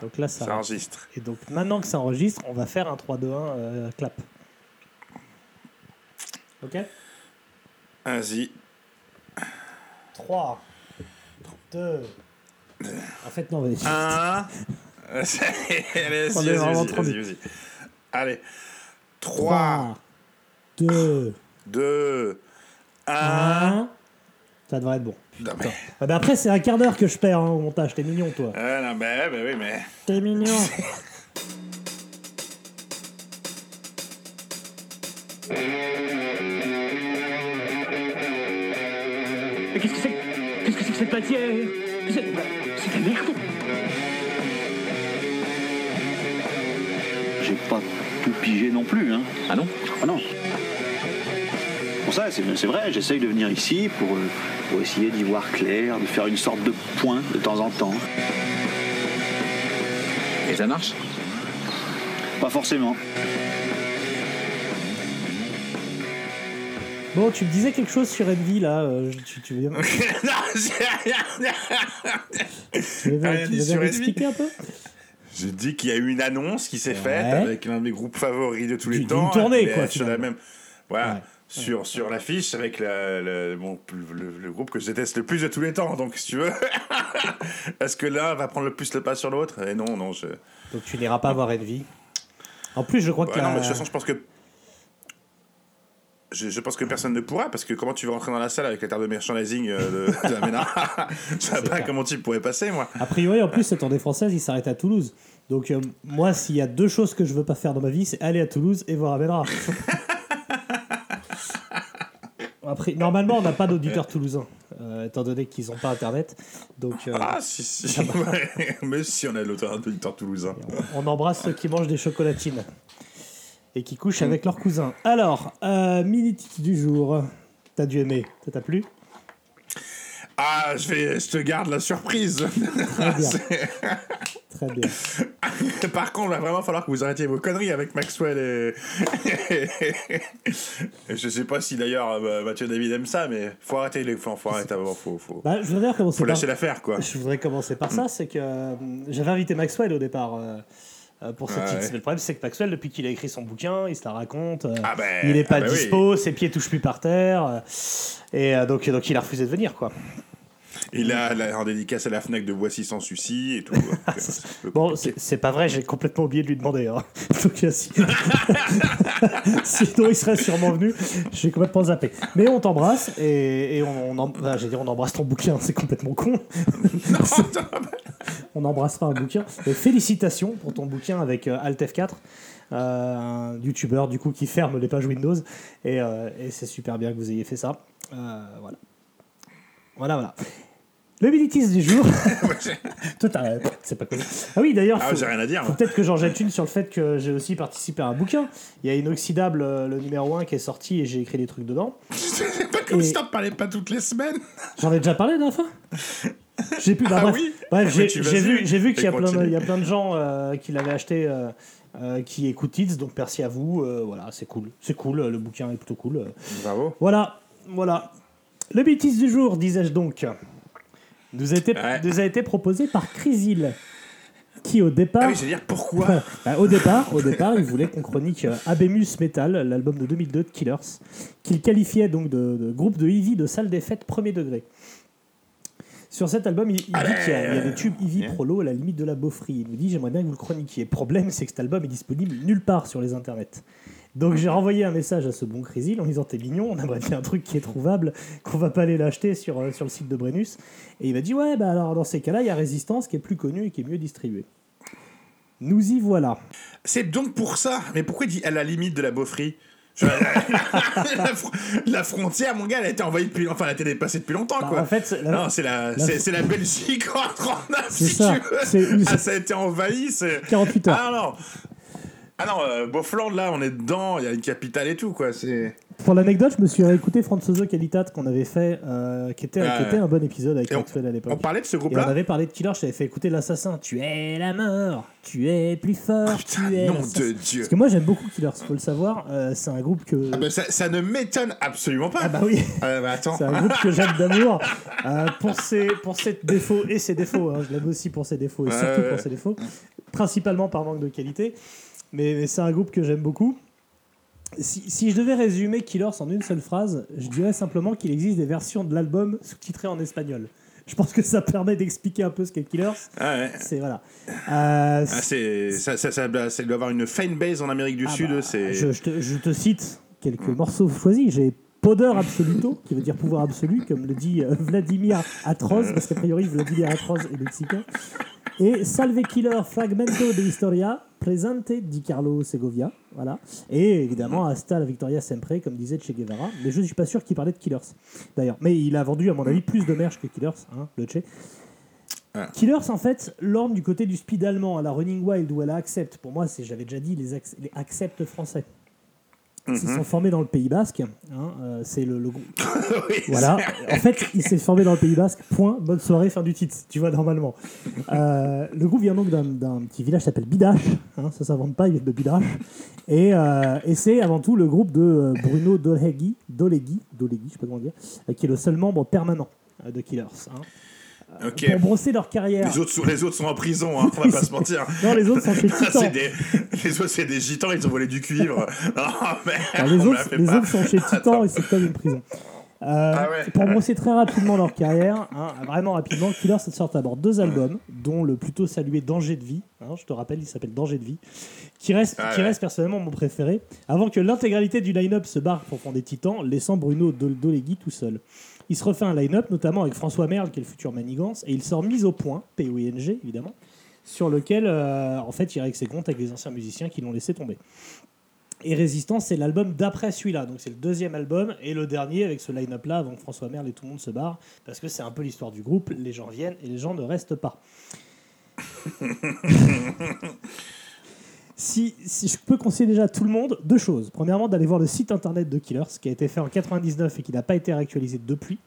Donc là, ça, Ça enregistre. Et donc maintenant que ça enregistre, on va faire un 3-2-1 euh, clap. Ok? Vas-y. 3, 2. En fait, non, vas-y. Un. Allez, vas-y, On est vas-y, vas-y. Allez. 3, 2, 2, 1. 1. Ça devrait être bon. Non, mais. Ah bah après, c'est un quart d'heure que je perds hein, au montage. T'es mignon, toi. Ah, non, mais, mais oui, mais. T'es mignon. Mais qu'est-ce que c'est Qu'est-ce que c'est que cette matière? C'est c'est de la merde J'ai pas tout pigé non plus, hein. Ah non? Ah non. Ça, c'est vrai, j'essaye de venir ici pour, euh, pour essayer d'y voir clair, de faire une sorte de point de temps en temps. Et ça marche? Pas forcément. Bon, tu me disais quelque chose sur Envy, là. euh, tu, tu veux, non, j'ai rien. tu veux, Rien tu dit veux sur expliquer un peu? J'ai dit qu'il y a eu une annonce qui s'est faite avec l'un de mes groupes favoris de tous les temps. tournée, mais quoi, Sur la même. Voilà. Ouais. Sur, sur l'affiche avec la- le, bon, le, le groupe que je déteste le plus de tous les temps. Donc, si tu veux, est-ce que l'un va prendre le plus le pas sur l'autre? Et non, non, je. Donc tu n'iras pas voir Envy. En plus, je crois Ouais, que. non, la- mais de toute façon, je pense que. Je, je pense que personne ne pourra, parce que comment tu vas rentrer dans la salle avec la terre de merchandising euh, de, de la Ménard? Je sais pas clair. comment tu pourrais passer, moi. A priori, en plus, cette tournée française, il s'arrête à Toulouse. Donc, euh, moi, s'il y a deux choses que je veux pas faire dans ma vie, c'est aller à Toulouse et voir Amenra. Après, normalement, on n'a pas d'auditeurs toulousains, euh, étant donné qu'ils n'ont pas Internet. Donc, euh, Ah, si, si. mais si on a Victor Toulousain. on embrasse ceux qui mangent des chocolatines et qui couchent avec leurs cousins. Alors, euh, mini-titre du jour. T'as dû aimer. Ça t'a plu? Ah, je, vais, je te garde la surprise. Très bien. Très bien. Par contre, il va vraiment falloir que vous arrêtiez vos conneries avec Maxwell et. je sais pas si d'ailleurs euh, Mathieu David aime ça, mais faut arrêter les. Faut, faut arrêter avant, faut, faut, Bah, je voudrais commencer faut par... lâcher l'affaire, quoi. Je voudrais commencer par ça, c'est que euh, j'avais invité Maxwell au départ euh, pour ce Ouais, titre. ouais. Mais le problème, c'est que Maxwell, depuis qu'il a écrit son bouquin, il se la raconte. Ah ben, il est pas ah ben oui. dispo, ses pieds touchent plus par terre. et donc, donc, il a refusé de venir, quoi. Il a, la- en dédicace à la Fnac de Voici sans souci et tout. euh, Bon, c'est pas vrai, j'ai complètement oublié de lui demander. Hein. Donc, euh, si- Sinon, il serait sûrement venu. J'ai complètement zappé. Mais on t'embrasse et, et on, on, enfin, dire, on embrasse ton bouquin, c'est complètement con. on embrassera un bouquin. Et félicitations pour ton bouquin avec euh, Alt F4, euh, un youtubeur du coup qui ferme les pages Windows. Et, euh, et c'est super bien que vous ayez fait ça. Voilà. Voilà, voilà. Le Militis du jour. Toi, t'as- c'est pas connu. Ah oui, d'ailleurs, Ah, faut- j'ai rien à dire. faut peut-être que j'en jette une sur le fait que j'ai aussi participé à un bouquin. Il y a Inoxydable, euh, le numéro 1, qui est sorti et j'ai écrit des trucs dedans. C'est pas comme Et- si t'en parlais pas toutes les semaines. J'en ai déjà parlé la dernière fois J'ai pu. bah, Ah bref, oui Bref, j'ai vu, j'ai vu qu'il y, a plein de- continue. il y a plein de gens euh, qui l'avaient acheté, euh, euh, qui écoutent It's, donc merci à vous. euh, voilà, c'est cool. C'est cool, euh, le bouquin est plutôt cool. Bravo. Voilà, voilà. Le bêtise du jour, disais-je donc, nous a été, Ouais. nous a été proposé par Chrysil, qui au départ. Ah oui, je veux dire, pourquoi Bah, au départ, au départ, il voulait qu'on chronique euh, Abemus Metal, l'album de 2002 de Killers, qu'il qualifiait donc de, de groupe de heavy de salle des fêtes premier degré. Sur cet album, il, il dit qu'il y, a- il y a des tubes heavy Yeah. prolo à la limite de la beaufrie. Il nous dit j'aimerais bien que vous le chroniquiez. Problème, c'est que cet album est disponible nulle part sur les internets. Donc j'ai renvoyé un message à ce bon Chrysil en disant t'es mignon, on aimerait bien un truc qui est trouvable, qu'on va pas aller l'acheter sur, euh, sur le site de Brennus. Et il m'a dit ouais bah alors dans ces cas-là il y a Résistance qui est plus connu et qui est mieux distribué. Nous y voilà. C'est donc pour ça. Mais pourquoi il dit à la limite de la beaufrie? La, fr- la frontière, mon gars, elle a été envahie depuis. Enfin, elle a été dépassée depuis longtemps, Bah, quoi. en fait, la- non, c'est la, la- c'est, c'est la Belgique en 39, C'est si ça. tu veux. Ah, ça a été envahi, c'est. 48 heures. Ah non Ah non, euh, Beaufland, là, on est dedans, il y a une capitale et tout, quoi. C'est. Pour l'anecdote, je me suis écouté Franzoso Qualitat qu'on avait fait, euh, qui, était, qui un bon épisode avec on- Maxwell à On l'époque. parlait de ce Et on groupe-là avait parlé de Killer, je t'avais fait écouter l'assassin. Tu es la mort, tu es plus fort, Ah, Putain, tu es. nom de Dieu. Parce que moi j'aime beaucoup Killers, faut le savoir. euh, c'est un groupe que. Ah bah, ça, ça ne m'étonne absolument pas. Ah bah oui, Ah bah attends. c'est un groupe que j'aime d'amour. euh, pour, ses, pour ses défauts et ses défauts. hein. Je l'aime aussi pour ses défauts et surtout pour ses défauts. Principalement par manque de qualité. Mais, mais c'est un groupe que j'aime beaucoup. Si, si je devais résumer Killers en une seule phrase, je dirais simplement qu'il existe des versions de l'album sous-titrées en espagnol. Je pense que ça permet d'expliquer un peu ce qu'est Killers. Ah ouais. C'est voilà. Euh, Ah, c'est, ça, ça, ça, ça doit avoir une fanbase en Amérique du Ah Sud. bah, c'est... je, je te, je te cite quelques morceaux choisis. J'ai Poder Absoluto, qui veut dire pouvoir absolu, comme le dit euh, Vladimir Atroz, parce qu'a priori Vladimir Atroz est mexicain. Et Salve Killer Fragmento de Historia, Presente di Carlo Segovia. Voilà. Et évidemment, Hasta la Victoria Sempre, comme disait Che Guevara. Mais je ne suis pas sûr qu'il parlait de Killers, d'ailleurs. Mais il a vendu, à mon avis, plus de merch que Killers, hein, le Che. Ah. Killers, en fait, l'orne du côté du speed allemand à la Running Wild ou à la Accept. Pour moi, c'est, j'avais déjà dit, les, Ac- les Accept français. Ils sont formés dans le Pays Basque. hein, euh, c'est le, le. Oui, Voilà. En fait, il s'est formé dans le Pays Basque. Point. Bonne soirée, fin du titre. Tu vois, normalement. Euh, le groupe vient donc d'un, petit village qui s'appelle Bidache. hein, ça s'invente pas, il vient de Bidache. Et, euh, et c'est avant tout le groupe de Bruno Dolegui, Dolegui, Dolegui, je sais pas comment dire, qui est le seul membre permanent de Killers. hein. Ok. Pour brosser leur carrière. Les autres, sont, les autres sont en prison, hein, on va pas se mentir. Non, les autres sont chez Titan. des, les autres, c'est des gitans, ils ont volé du cuivre. Non, mais Alors, les autres, les autres sont chez Titan et c'est comme une prison. Euh, Ah ouais. Pour brosser très rapidement leur carrière, hein, vraiment rapidement, Killers sort d'abord deux albums, dont le plutôt salué Danger de vie. hein, je te rappelle, il s'appelle Danger de vie, qui reste, Ah qui ouais. reste personnellement mon préféré. Avant que l'intégralité du line-up se barre pour fonder Titan, laissant Bruno Dol- Dolegui tout seul. Il se refait un line-up, notamment avec François Merle, qui est le futur Manigance, et il sort Mise au point, P-O-I-N-G évidemment, sur lequel euh, en fait il règle ses comptes avec les anciens musiciens qui l'ont laissé tomber. Et Résistance, c'est l'album d'après celui-là. Donc c'est le deuxième album et le dernier avec ce line-up là avant que François Merle et tout le monde se barre. Parce que c'est un peu l'histoire du groupe. Les gens viennent et les gens ne restent pas. si, si je peux conseiller déjà à tout le monde deux choses. Premièrement, d'aller voir le site internet de Killers qui a été fait en 99 et qui n'a pas été réactualisé depuis.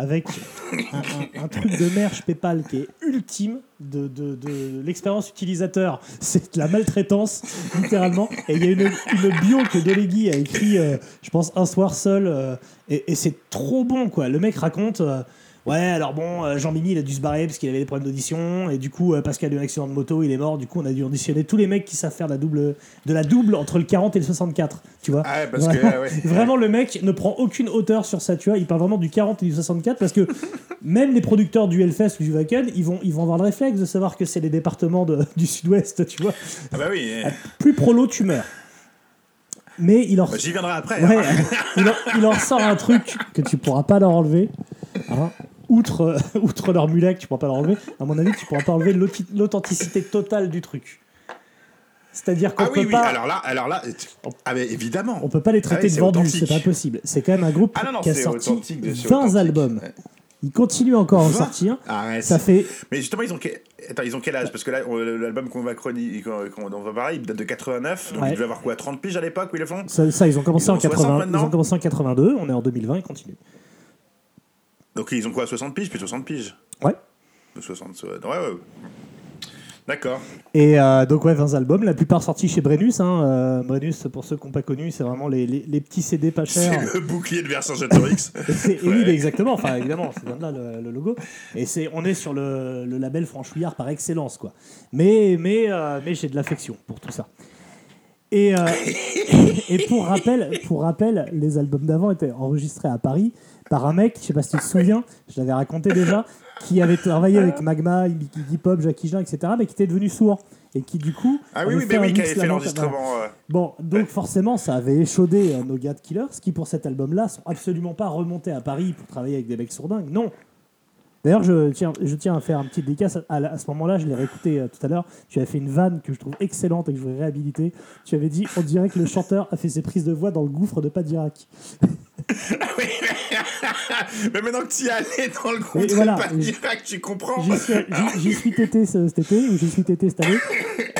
Avec un, un- un truc de merch PayPal qui est ultime de, de- de l'expérience utilisateur. C'est de la maltraitance, littéralement. Et il y a une, une bio que Dolegui a écrit, euh, je pense, un soir seul. euh, et et c'est trop bon, quoi. Le mec raconte. euh, Ouais, alors bon, euh, Jean-Mimi, il a dû se barrer parce qu'il avait des problèmes d'audition. Et du coup, euh, parce qu'il a eu un accident de moto, il est mort. Du coup, on a dû auditionner tous les mecs qui savent faire de la double, de la double entre le 40 et le 64. Tu vois Ah ouais, parce que, Vraiment, ouais. vraiment, le mec ne prend aucune hauteur sur ça, tu vois. Il parle vraiment du 40 et du 64 parce que même les producteurs du Hellfest ou du Wacken, ils vont, ils vont avoir le réflexe de savoir que c'est les départements de- du sud-ouest, tu vois. Ah bah oui, eh. Plus prolo, tu meurs. Mais il en, Bah, j'y viendrai après. Ouais, hein. il, en, il en sort un truc que tu pourras pas leur enlever. hein. Outre, euh, outre leur mulet que tu pourras pas leur enlever, à mon avis, tu pourras pas enlever l'authenticité totale du truc. C'est-à-dire qu'on Ah oui, peut oui, pas, alors là, alors là, ah mais évidemment. on peut pas les traiter Ah oui, de vendus, c'est pas possible. C'est quand même un groupe Ah non, non, qui a sorti authentique, de- c'est 20 authentique. albums. Ouais. Il continue encore à en 20? sortir. Arrête. Ça fait Mais justement, ils ont, quel... Attends, ils ont quel âge? Parce que là, l'album qu'on va chroniquer, qu'on va parler, il date de 89. Donc Ouais. ils devaient avoir quoi 30 piges à l'époque où ils le font? Ça, ça, ils ont commencé Ils en 60 80, ils ont commencé en 82, on est en 2020, ils continuent. Donc ils ont quoi 60 piges Puis 60 piges? Ouais. 60, ouais, ouais. ouais. D'accord. Et euh, donc ouais, 20 albums, la plupart sortis chez Brennus. Hein. Euh, Brennus, pour ceux qui n'ont pas connu, c'est vraiment les, les- les petits CD pas chers. C'est le bouclier de Vercingétorix. Oui, Ouais. mais exactement, enfin évidemment, c'est bien de là le, le logo. Et c'est, on est sur le, le label franchouillard par excellence, quoi. Mais, mais, euh, mais j'ai de l'affection pour tout ça. Et, et pour, rappel, pour rappel, les albums d'avant étaient enregistrés à Paris par un mec, je sais pas si tu te souviens, je l'avais raconté déjà, qui avait travaillé avec Magma, Iggy Pop, Jackie Jean, etc., mais qui était devenu sourd. Et qui du coup. Ah oui, oui, mais oui, qui avait fait l'enregistrement. euh, Bon, donc forcément, ça avait échaudé euh, nos gars de Killers, qui pour cet album-là sont absolument pas remontés à Paris pour travailler avec des mecs sourdingues. Non. D'ailleurs, je tiens, je tiens à faire un petit dédicace. À, ce moment-là, je l'ai réécouté euh, tout à l'heure. Tu avais fait une vanne que je trouve excellente et que je voudrais réhabiliter. Tu avais dit on dirait que le chanteur a fait ses prises de voix dans le gouffre de Padirac. Oui, mais maintenant que tu y es allé dans le groupe, voilà. pas direct, tu comprends. J'y suis, j'y- suis tété ce- cet été, ou j'y suis tété cette année.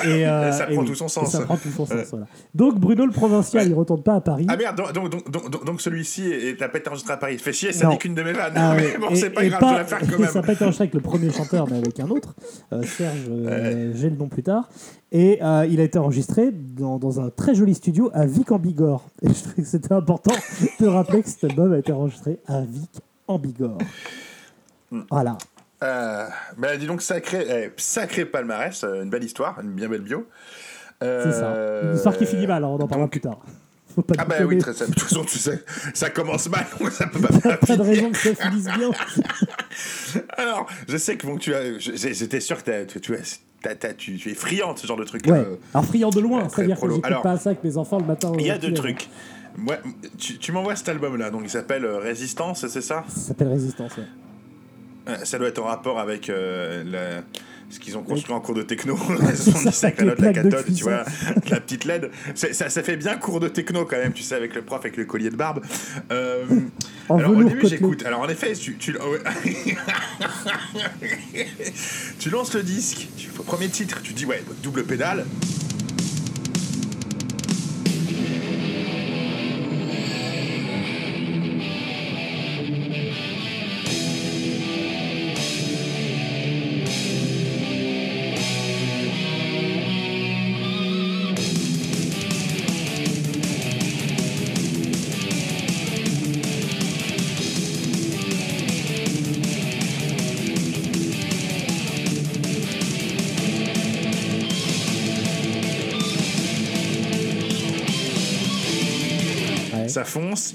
Et, euh, Et ça et prend oui. tout son sens. ça prend tout son sens, voilà. Donc Bruno le provincial, il retourne pas à Paris. Ah merde, donc, donc, donc, donc, celui-ci est- n'a pas été enregistré à Paris. Fait chier, ça dit qu'une de mes vannes. Ah mais ouais. bon, c'est pas grave, je vais la faire quand Ça même. pas été enregistré avec le premier chanteur, mais avec un autre, euh, Serge, euh, j'ai le nom plus tard. Et euh, il a été enregistré dans, dans un très joli studio à Vic en Bigorre. Et je trouvais que c'était important de rappeler que cet album a été enregistré à Vic en Bigorre. Voilà. Euh, bah, dis donc, sacré, eh, sacré palmarès, euh, une belle histoire, une bien belle bio. Euh, C'est ça. Une histoire qui finit mal, alors on en parlera donc- plus tard. Faut pas Ah bah oui, très simple. De toute façon, tu sais, ça commence mal, ça peut pas Pas de raison que ça finisse bien. Alors, je sais que bon, tu as, j'étais sûr que t'as- tu, tu, as- t'as- tu, tu es friand de ce genre de truc. Ouais. Alors friand de loin, très c'est-à-dire que j'écoute pas ça avec mes enfants le matin. Il y a petit deux trucs. Moi, tu, tu m'envoies cet album-là, donc il s'appelle euh, Résistance, c'est ça? Ça s'appelle Résistance. ouais. Euh, Ça doit être en rapport avec euh, la- ce qu'ils ont construit en cours de techno, C'est ça, 77 avec la note, la cathode, tu vois, la petite LED. Ça, ça fait bien cours de techno quand même, tu sais, avec le prof avec le collier de barbe. Euh, En alors au début j'écoute. Alors en effet, tu, tu, ouais. tu lances le disque, tu, premier titre, tu dis ouais, double pédale.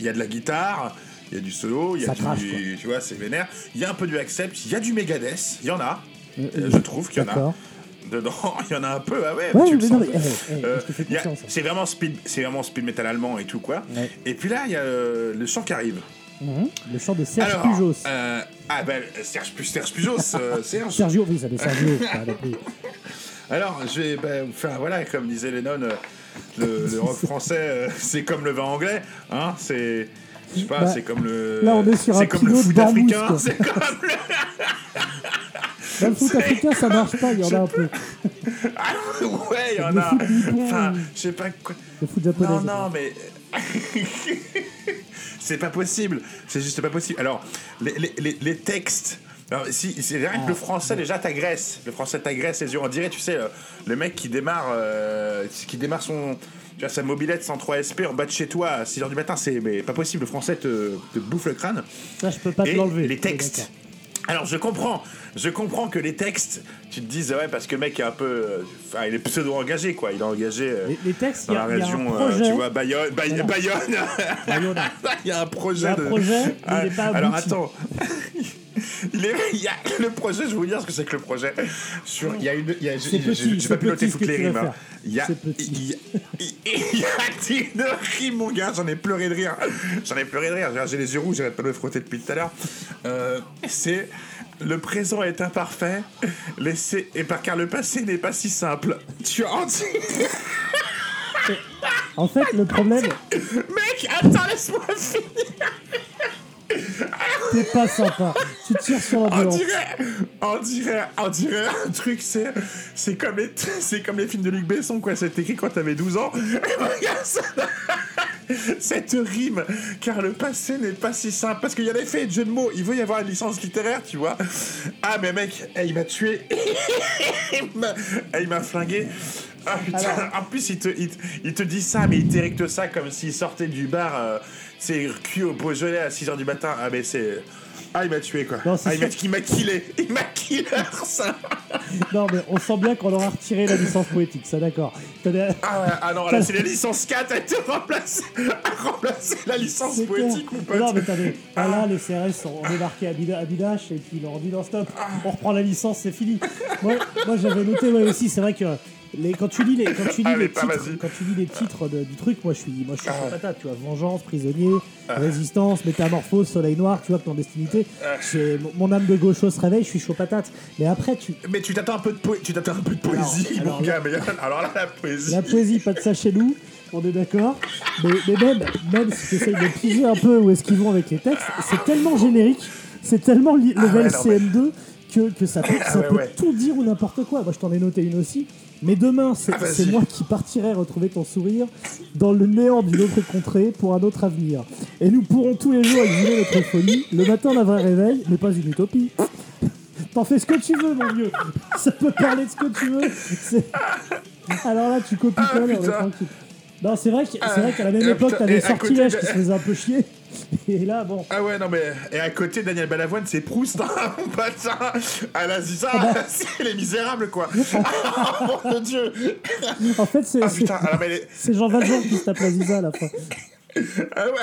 Il y a de la guitare, il y a du solo, il y a Ça crache, du. Tu vois, c'est vénère. Il y a un peu du accept, il y a du Megadeth, il y en a. Euh, Euh, je trouve qu'il y en a. Dedans, il y en a un peu, ah ouais, Ouais, tu le sens. eh, eh, Euh, c'est vraiment speed, c'est vraiment speed metal allemand et tout quoi. Ouais. Et puis là, il y a le chant qui arrive. Mhm. Le chant de Serge Alors, Pujos. euh, ah ben Serge, Serge Pujos, euh, Serge. Sergio, oui, ça Sergio. Alors, je vais, ben, enfin voilà, comme disait Lennon, le, le rock français, euh, c'est comme le vin anglais, hein, c'est, je sais pas, Bah, c'est comme le, là, on est sur un comme le foot africain, c'est comme le, Dans le foot africain, ça marche pas, il y en a un peu. Ah, ouais, il y en a, enfin, je sais pas quoi. Le foot japonais. Non, non, mais. c'est pas possible. C'est juste pas possible. Alors, les, les, les, les textes. Si, c'est vrai que le français déjà t'agresse. Le français t'agresse les yeux. On dirait, tu sais, le, le mec qui démarre, euh, qui démarre son, tu vois, sa mobilette 103 SP en bas de chez toi à 6h du matin. C'est mais pas possible. Le français te, te bouffe le crâne. Ça, je peux pas te l'enlever. les textes. Alors je comprends, je comprends que les textes, tu te dises ouais parce que le mec est un peu, euh, enfin il est pseudo engagé quoi, il est engagé euh, Les, les textes, dans y, a- la il y a un région, euh, projet. tu vois Bayonne, Bay- Voilà. Bayonne. Bayonne. il y a un Il y projet a un de. projet, mais Ah, il n'est pas alors attends. Il, est- il y a le projet, je vais vous dire ce que c'est que le projet. Sur, il y a une, il y a, petit, c'est pas ce toutes les rimes. hein. Il y a, il y a, il y a une rime, mon gars, j'en ai pleuré de rire. J'en ai pleuré de rire. J'ai les yeux rouges, j'arrête pas de me frotter depuis tout à l'heure. Euh, c'est le présent est imparfait, laissez, et par car le passé n'est pas si simple. Tu en dis, En fait, le problème, mec, attends, laisse-moi finir. C'est pas sympa. Tu tires sur On l'ambulance. dirait, on dirait, on dirait un truc, c'est, c'est comme les, c'est comme les films de Luc Besson, quoi. C'est écrit quand t'avais 12 ans. Regarde ça. Cette rime, car le passé n'est pas si simple. Parce qu'il y a des faits de jeu de mots. Il veut y avoir une licence littéraire, tu vois. Ah, mais mec, eh, il m'a tué. il m'a eh, il m'a flingué. Ah putain, Alors- en plus il te, il, te- il te dit ça, mais il directe ça comme s'il sortait du bar, euh, c'est cul au Beaujolais à 6h du matin. Ah, mais c'est. Ah, il m'a tué quoi. Non, ah, il m'a killé. Il m'a killé ça. Non, mais on sent bien qu'on aura retiré la licence poétique, ça d'accord. Ah, ah non, là c'est la licence 4 a été remplacée. A remplacé la licence poétique, clair. mon pote. Non, mais des- ah, là, les CRS sont on est marqué à Bida- à Bidache et puis ils leur ont dit non, stop, on reprend la licence, c'est fini. Moi, moi j'avais noté ouais, aussi, c'est vrai que les, quand tu lis les, quand tu lis Allez, les pas, titres, quand tu lis les titres de- du truc, moi je suis, moi je suis Ah. chaud patate, tu vois, vengeance, prisonnier, résistance, métamorphose, soleil noir, tu vois, clandestinité. Ah. Mon- âme de gaucho se réveille, je suis chaud patate. Mais après, tu, Mais tu t'attends un peu de, po- tu t'attends un peu de poésie, alors mon gars. Mais alors là, la poésie. La poésie, pas de ça chez nous, on est d'accord. Mais, mais même, même si tu essayes de piger un peu où est-ce qu'ils vont avec les textes, c'est tellement générique, c'est tellement li- level Ah ouais, non, mais- CM2 que, que ça peut, ça ouais, peut ouais. tout dire ou n'importe quoi. Moi, je t'en ai noté une aussi. Mais demain, c'est Ah, c'est moi qui partirai retrouver ton sourire dans le néant d'une autre contrée pour un autre avenir. Et nous pourrons tous les jours exiler notre folie. Le matin, d'un vrai réveil, mais pas une utopie. T'en fais ce que tu veux, mon vieux. Ça peut parler de ce que tu veux. Alors là, tu copies Ah, on est tranquille. Non, c'est vrai c'est vrai qu'à la même Ah, époque, putain, t'avais et à côté sortilège de- qui se faisait un peu chier. Et là, bon. Ah ouais, non, mais. Et à côté, Daniel Balavoine, c'est Proust, hein, mon patin. À la Ziza, bah. c'est les misérables, quoi. oh mon dieu. En fait, c'est Ah c'est- putain, alors, mais les... c'est Jean Valjean qui se tape la Ziza à la fin. Ah ouais.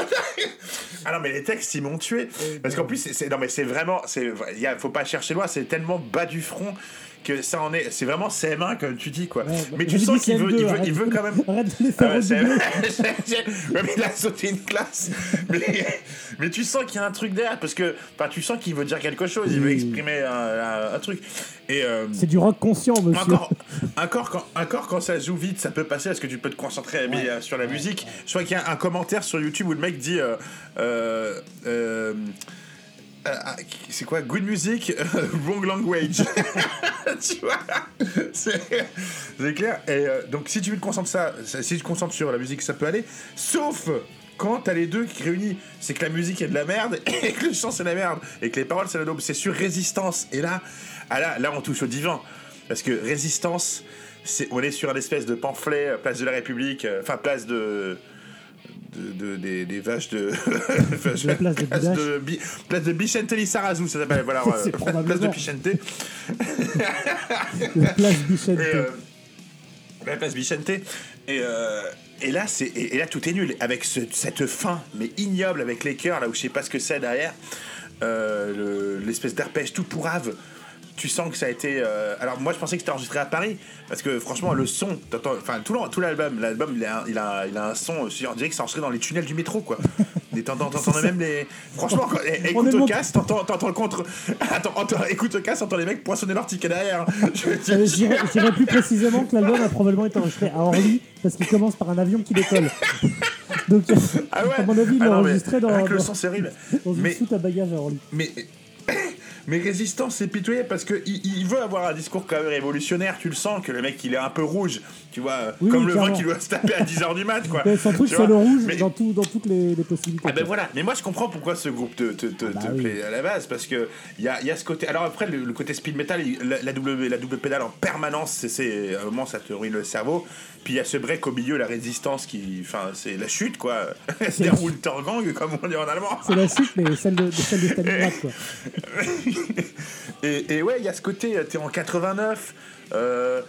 Ah non mais les textes ils m'ont tué parce qu'en plus c'est- c'est non mais c'est vraiment c'est il faut pas chercher loin c'est tellement bas du front que ça en est c'est vraiment CM1 comme tu dis quoi Ouais, bah, mais tu sens qu'il veut, CM2, il veut il veut quand même Arrête de les Ah faire ouais, redoubler. Ouais, mais il a sauté une classe. Mais, mais tu sens qu'il y a un truc derrière parce que tu sens qu'il veut dire quelque chose, il veut exprimer un, un- un truc. Et euh, C'est du rock conscient, monsieur. encore, encore, quand, encore quand ça joue vite, ça peut passer parce que tu peux te concentrer mais, euh, sur la musique. Crois qu'il y a un commentaire sur YouTube où le mec dit euh, euh, euh, ah, c'est quoi? Good music, wrong language. tu vois? C'est clair. Et euh, donc si tu te concentrer ça, si tu te concentres sur la musique, ça peut aller. Sauf quand t'as les deux qui réunissent, c'est que la musique est de la merde et que le chant c'est de la merde et que les paroles c'est la daube. C'est sur résistance. Et là, ah là, là on touche au divan parce que résistance, on est sur un espèce de pamphlet, euh, place de la République, enfin place de de, de- des, des vaches de, De la place de Bidache. de Bi- place de Bichente ça s'appelle voilà euh, place de. Bichente La place Bichette. et, euh, la place Bichente. Et, euh, et là, c'est et, et là tout est nul avec ce- cette fin mais ignoble avec les cœurs là où je sais pas ce que c'est derrière Euh, le- l'espèce d'arpège tout pourrave. Tu sens que ça a été. euh, Alors moi, je pensais que c'était enregistré à Paris parce que franchement, le son, enfin tout, l'album, l'album, il a, un- il a, il a un son. On dirait que c'est enregistré dans les tunnels du métro, quoi. T'entends, même les. Franchement, quand- On écoute au casque, t'entends, le contre. Attends, entends- écoute au casque, t'entends les mecs poinçonner leur ticket derrière. Euh, dirais plus précisément que l'album a probablement été enregistré à Orly parce qu'il commence par un avion qui décolle. Donc, Ah ouais à mon avis, il Ah l'a enregistré dans, que le dans- son, c'est horrible. dans une Mais, soute à bagages à Orly. mais, mais Résistance, c'est pitoyable parce qu'il il veut avoir un discours quand même révolutionnaire. Tu le sens que le mec, il est un peu rouge. Tu vois, Oui, comme oui, le vin clairement. qui doit se taper à 10h du mat, quoi. Mais son truc, c'est le rouge Mais- dans, tout, dans toutes les, les possibilités. Ah ben voilà, mais moi je comprends pourquoi ce groupe te, te, te, bah te oui. plaît à la base, parce que il y a, y a ce côté. Alors après, le, le côté speed metal, la, la double, la double pédale en permanence, c'est- à un moment ça te ruine le cerveau. Puis il y a ce break au milieu, la résistance qui. Enfin, c'est la chute quoi. C'est un Untergang, comme on dit en allemand. C'est la suite, mais celle de, de celle de Stalingrad, quoi. et, et ouais, il y a ce côté, euh, t'es en 89. Euh,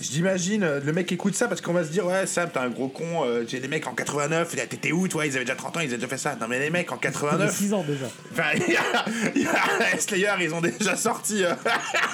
J'imagine, euh, le mec écoute ça parce qu'on va se dire, ouais, Sam, t'es un gros con. euh, j'ai des mecs en 89, t'étais où, toi Ils avaient déjà 30 ans, ils avaient déjà fait ça. Non, mais les mecs en Ça fait 89, 6 ans déjà. Enfin, Slayer, ils ont déjà sorti. euh,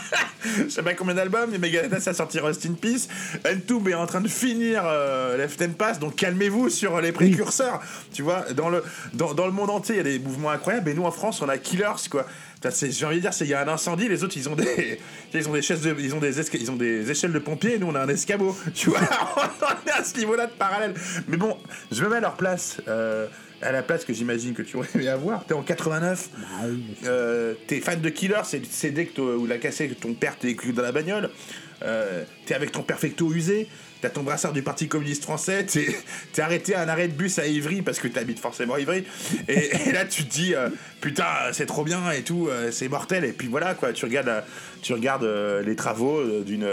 je sais pas combien d'albums, mais Megadeth a sorti Rust in Peace. Entomb est en train de finir euh, Left and Pass, donc calmez-vous sur les précurseurs. Tu vois, dans le, dans, dans le monde entier, il y a des mouvements incroyables, et nous en France, on a Killers, quoi. J'ai envie de dire, c'est il y a un incendie, les autres, ils ont des, ils ont des chaises de, ils ont des, esca- ils ont des échelles de pompiers, et nous, on a un escabeau. Tu vois, on est à ce niveau-là de parallèle. Mais bon, je me mets à leur place. euh, à la place que j'imagine que tu aurais aimé avoir, t'es en 89, Ah oui, mais- euh, t'es fan de Killer, c'est le CD que ou la cassette que ton père t'a écrit dans la bagnole. Euh, t'es avec ton perfecto usé. T'as ton brassard du Parti communiste français. T'es arrêté à un arrêt de bus à Ivry parce que t'habites forcément Ivry. Et, là, tu te dis, euh, putain, c'est trop bien et tout, euh, c'est mortel. Et puis voilà, quoi. Tu regardes, euh, tu regardes les travaux d'une.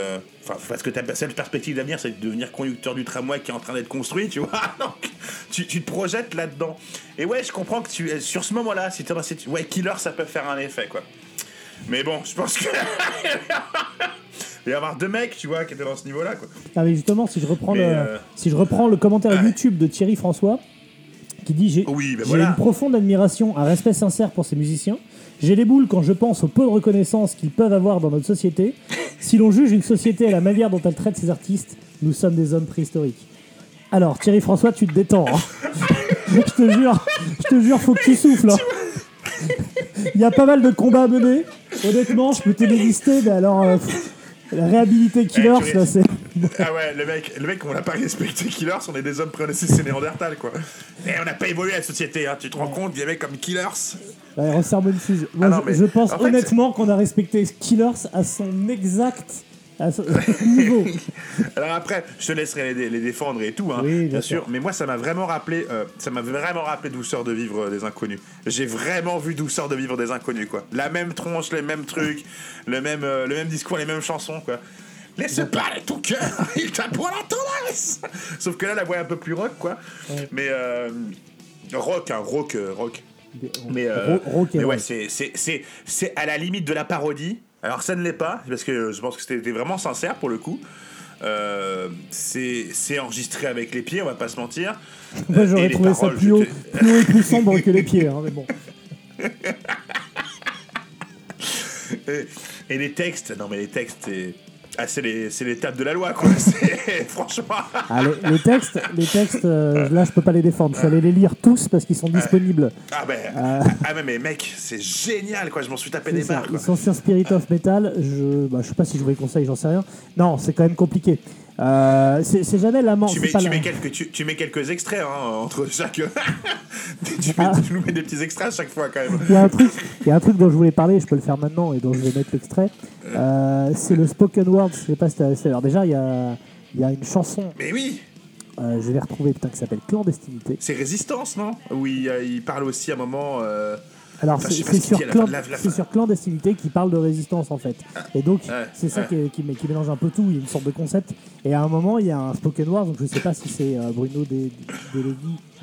Enfin, parce que ta seule perspective d'avenir, c'est de devenir conducteur du tramway qui est en train d'être construit, tu vois. Donc, tu, tu te projettes là-dedans. Et ouais, je comprends que tu, sur ce moment-là, si cette- ouais, Killer, ça peut faire un effet, quoi. Mais bon, je pense que. Il y avoir deux mecs, tu vois, qui étaient dans ce niveau-là, quoi. Ah mais justement, si je reprends, Mais, le, euh, si je reprends le commentaire ouais. YouTube de Thierry François, qui dit J'ai Oui, ben j'ai voilà. une profonde admiration, un respect sincère pour ces musiciens. J'ai les boules quand je pense au peu de reconnaissance qu'ils peuvent avoir dans notre société. Si l'on juge une société à la manière dont elle traite ses artistes, nous sommes des hommes préhistoriques. Alors, Thierry François, tu te détends. hein. je te jure, je te jure, faut que tu souffles. hein. Il y a pas mal de combats à mener. Honnêtement, je peux te mais alors. euh, pff, Réhabilité Killers, Eh, tu là, c'est. Ah ouais, le mec, le mec, on n'a pas respecté Killers, on est des hommes prédécessés, c'est Néandertal, quoi. Et on n'a pas évolué la société, hein. tu te rends compte, des mecs comme Killers. Ouais, resserre bonne fuse. Moi, Ah non, je, pense en fait, honnêtement qu'on a respecté Killers à son exact à niveau. Alors après, je te laisserai les, les défendre et tout, hein, Oui, bien bien sûr. sûr. Mais moi, ça m'a vraiment rappelé, euh, ça m'a vraiment rappelé Douceur de vivre euh, des inconnus. J'ai vraiment vu Douceur de vivre des inconnus, quoi. La même tronche, les mêmes trucs, le même, euh, le même discours, les mêmes chansons, quoi. Laisse parler ton cœur, il t'a pour la tendresse. Sauf que là, la voix est un peu plus rock, quoi. Ouais. Mais rock, hein, rock, rock. Mais, Ro- rock mais ouais, c'est à la limite de la parodie. Alors ça ne l'est pas, parce que je pense que c'était vraiment sincère pour le coup. Euh, c'est, enregistré avec les pieds, on va pas se mentir. Et j'aurais trouvé ça plus haut, te- plus haut et plus sombre que les pieds. hein, mais bon. Et, et les textes, non mais les textes, c'est, ah, c'est, les, c'est l'étape de la loi, quoi. C'est, franchement. Ah, les, les textes, les textes euh, là, je peux pas les défendre. Je suis allé les lire tous parce qu'ils sont disponibles. Ah ben, Euh. ah mais, mais mec, c'est génial, quoi. Je m'en suis tapé des barres. Ils sont sur Spirit of Metal. Je, bah, je sais pas si je vous les conseille, j'en sais rien. Non, c'est quand même compliqué. Euh, c'est jamais l'amant. Tu mets, tu, mets quelques, tu, tu mets quelques extraits hein, entre chaque. tu, mets- Ah. tu nous mets des petits extraits à chaque fois quand même. Il y, a un truc, il y a un truc dont je voulais parler, je peux le faire maintenant et dont je vais mettre l'extrait. Euh, c'est le spoken word. Je sais pas si Alors déjà, il y a, il y a une chanson, Mais oui, euh, je vais retrouver, putain, qui s'appelle Clandestinité. c'est Résistance, non? Oui, il, il parle aussi à un moment. Alors Enfin, c'est sur, sur Clandestinité qui parle de résistance en fait. Et donc Ouais, c'est ça ouais. qui, est- qui, mé- qui mélange un peu tout, il y a une sorte de concept. Et à un moment il y a un spoken word, donc je sais pas si c'est euh, Bruno